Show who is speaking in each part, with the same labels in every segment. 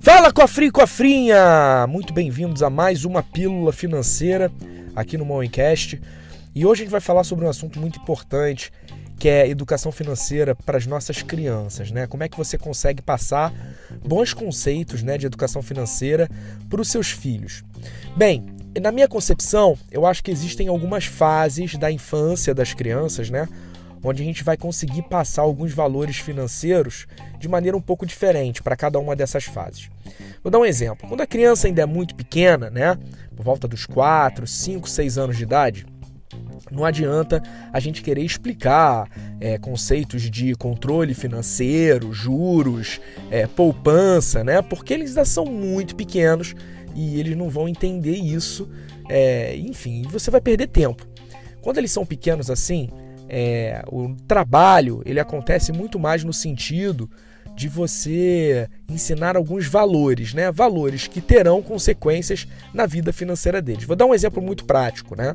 Speaker 1: Fala cofrinho e cofrinha! Muito bem-vindos a mais uma pílula financeira aqui no Moencast. E hoje a gente vai falar sobre um assunto muito importante, que é educação financeira para as nossas crianças, né? Como é que você consegue passar bons conceitos, né, de educação financeira para os seus filhos? Bem, na minha concepção, eu acho que existem algumas fases da infância das crianças, né? Onde a gente vai conseguir passar alguns valores financeiros de maneira um pouco diferente para cada uma dessas fases. Vou dar um exemplo. Quando a criança ainda é muito pequena, né, por volta dos 4, 5, 6 anos de idade, não adianta a gente querer explicar é, conceitos de controle financeiro, juros, é, poupança, né? Porque eles ainda são muito pequenos e eles não vão entender isso. É, enfim, você vai perder tempo. Quando eles são pequenos assim, é, o trabalho ele acontece muito mais no sentido de você ensinar alguns valores, né? Valores que terão consequências na vida financeira deles. Vou dar um exemplo muito prático, né?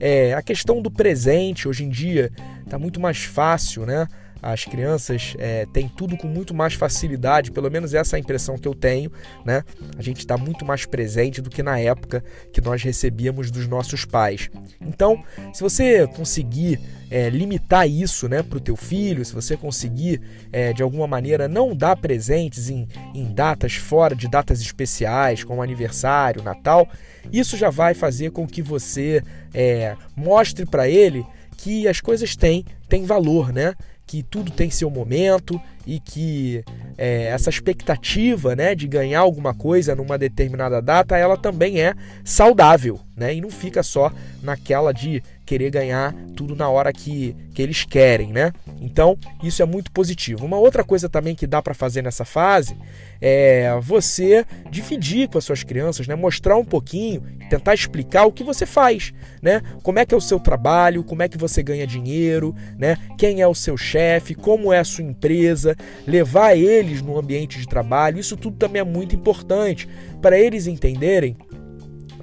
Speaker 1: É, a questão do presente hoje em dia está muito mais fácil, né? As crianças é, têm tudo com muito mais facilidade, pelo menos essa é a impressão que eu tenho, né? A gente está muito mais presente do que na época que nós recebíamos dos nossos pais. Então, se você conseguir é, limitar isso né, para o teu filho, se você conseguir é, de alguma maneira não dar presentes em, em datas fora de datas especiais, como aniversário, Natal, isso já vai fazer com que você é, mostre para ele que as coisas têm, têm valor, né? Que tudo tem seu momento e que é, essa expectativa né, de ganhar alguma coisa numa determinada data, ela também é saudável, né? E não fica só naquela de querer ganhar tudo na hora que, que eles querem, né? Então, isso é muito positivo. Uma outra coisa também que dá para fazer nessa fase é você dividir com as suas crianças, né? Mostrar um pouquinho, tentar explicar o que você faz, né? Como é que é o seu trabalho, como é que você ganha dinheiro, né? Quem é o seu chefe, como é a sua empresa, levar eles no ambiente de trabalho. Isso tudo também é muito importante para eles entenderem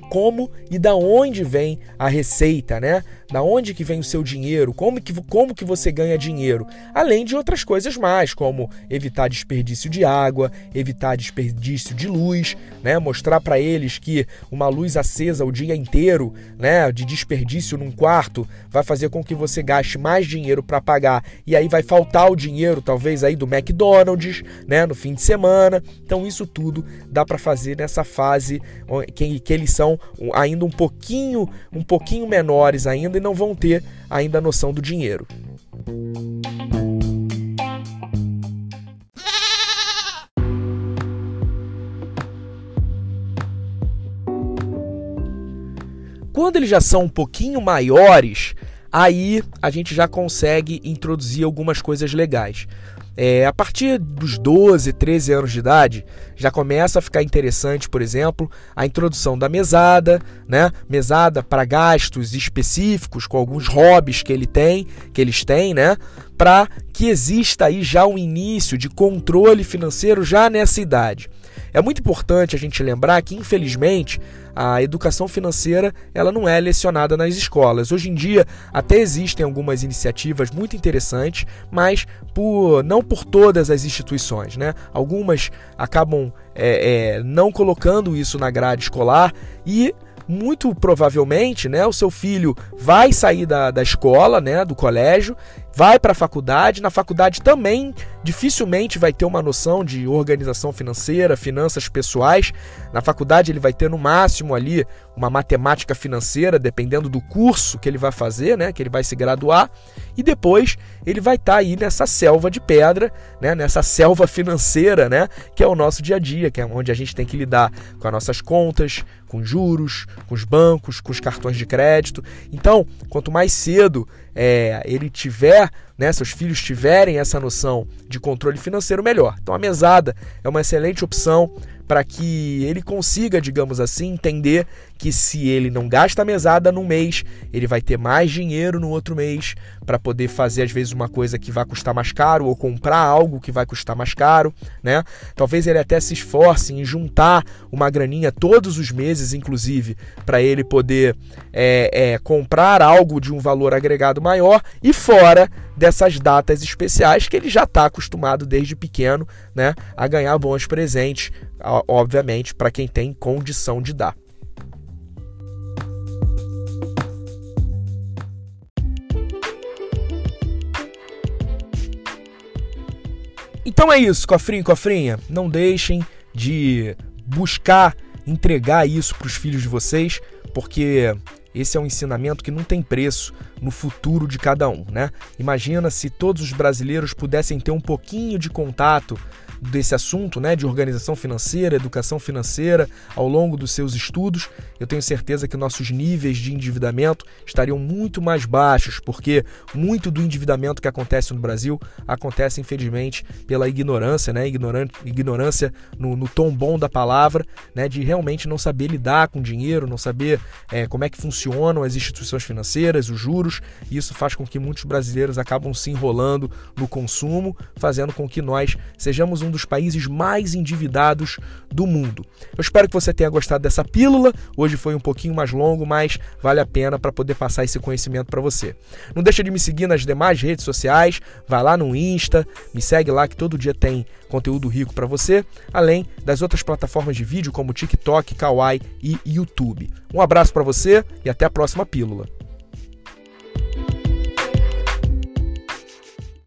Speaker 1: como e da onde vem a receita, né? Da onde que vem o seu dinheiro, como que, como que você ganha dinheiro, além de outras coisas mais, como evitar desperdício de água, evitar desperdício de luz, né? Mostrar para eles que uma luz acesa o dia inteiro, né, de desperdício num quarto, vai fazer com que você gaste mais dinheiro para pagar e aí vai faltar o dinheiro talvez aí do McDonald's, né, no fim de semana. Então isso tudo dá para fazer nessa fase que, que eles são ainda um pouquinho, um pouquinho menores ainda e não vão ter ainda a noção do dinheiro. Quando eles já são um pouquinho maiores, aí a gente já consegue introduzir algumas coisas legais. É, a partir dos 12, 13 anos de idade, já começa a ficar interessante, por exemplo, a introdução da mesada, né? Mesada para gastos específicos, com alguns hobbies que ele tem, que eles têm, né? Para que exista aí já um início de controle financeiro já nessa idade. É muito importante a gente lembrar que, infelizmente, a educação financeira ela não é lecionada nas escolas. Hoje em dia até existem algumas iniciativas muito interessantes, mas por, não por todas as instituições. Né? Algumas acabam é, é, não colocando isso na grade escolar e muito provavelmente, né, o seu filho vai sair da, da escola, né, do colégio, vai para a faculdade. Na faculdade também dificilmente vai ter uma noção de organização financeira, finanças pessoais. Na faculdade ele vai ter no máximo ali uma matemática financeira, dependendo do curso que ele vai fazer, né, que ele vai se graduar. E depois ele vai estar tá aí nessa selva de pedra, né, nessa selva financeira, né, que é o nosso dia a dia, que é onde a gente tem que lidar com as nossas contas, com juros, com os bancos, com os cartões de crédito. Então, quanto mais cedo é, ele tiver, né, seus filhos tiverem essa noção de controle financeiro, melhor. Então a mesada é uma excelente opção para que ele consiga, digamos assim, entender que se ele não gasta a mesada num mês, ele vai ter mais dinheiro no outro mês para poder fazer às vezes uma coisa que vai custar mais caro ou comprar algo que vai custar mais caro, né? Talvez ele até se esforce em juntar uma graninha todos os meses, inclusive, para ele poder é, é, comprar algo de um valor agregado maior e fora dessas datas especiais que ele já está acostumado desde pequeno né, a ganhar bons presentes, obviamente, para quem tem condição de dar. Então é isso, cofrinho cofrinha. Não deixem de buscar entregar isso para os filhos de vocês, porque esse é um ensinamento que não tem preço no futuro de cada um, né? Imagina se todos os brasileiros pudessem ter um pouquinho de contato desse assunto, né, de organização financeira, educação financeira, ao longo dos seus estudos, eu tenho certeza que nossos níveis de endividamento estariam muito mais baixos, porque muito do endividamento que acontece no Brasil acontece, infelizmente, pela ignorância, né, ignorância no, no tom bom da palavra, né, de realmente não saber lidar com dinheiro, não saber é, como é que funcionam as instituições financeiras, os juros, e isso faz com que muitos brasileiros acabam se enrolando no consumo, fazendo com que nós sejamos um dos países mais endividados do mundo. Eu espero que você tenha gostado dessa pílula. Hoje foi um pouquinho mais longo, mas vale a pena para poder passar esse conhecimento para você. Não deixa de me seguir nas demais redes sociais, vai lá no Insta, me segue lá que todo dia tem conteúdo rico para você, além das outras plataformas de vídeo como TikTok, Kawaii e YouTube. Um abraço para você e até a próxima pílula.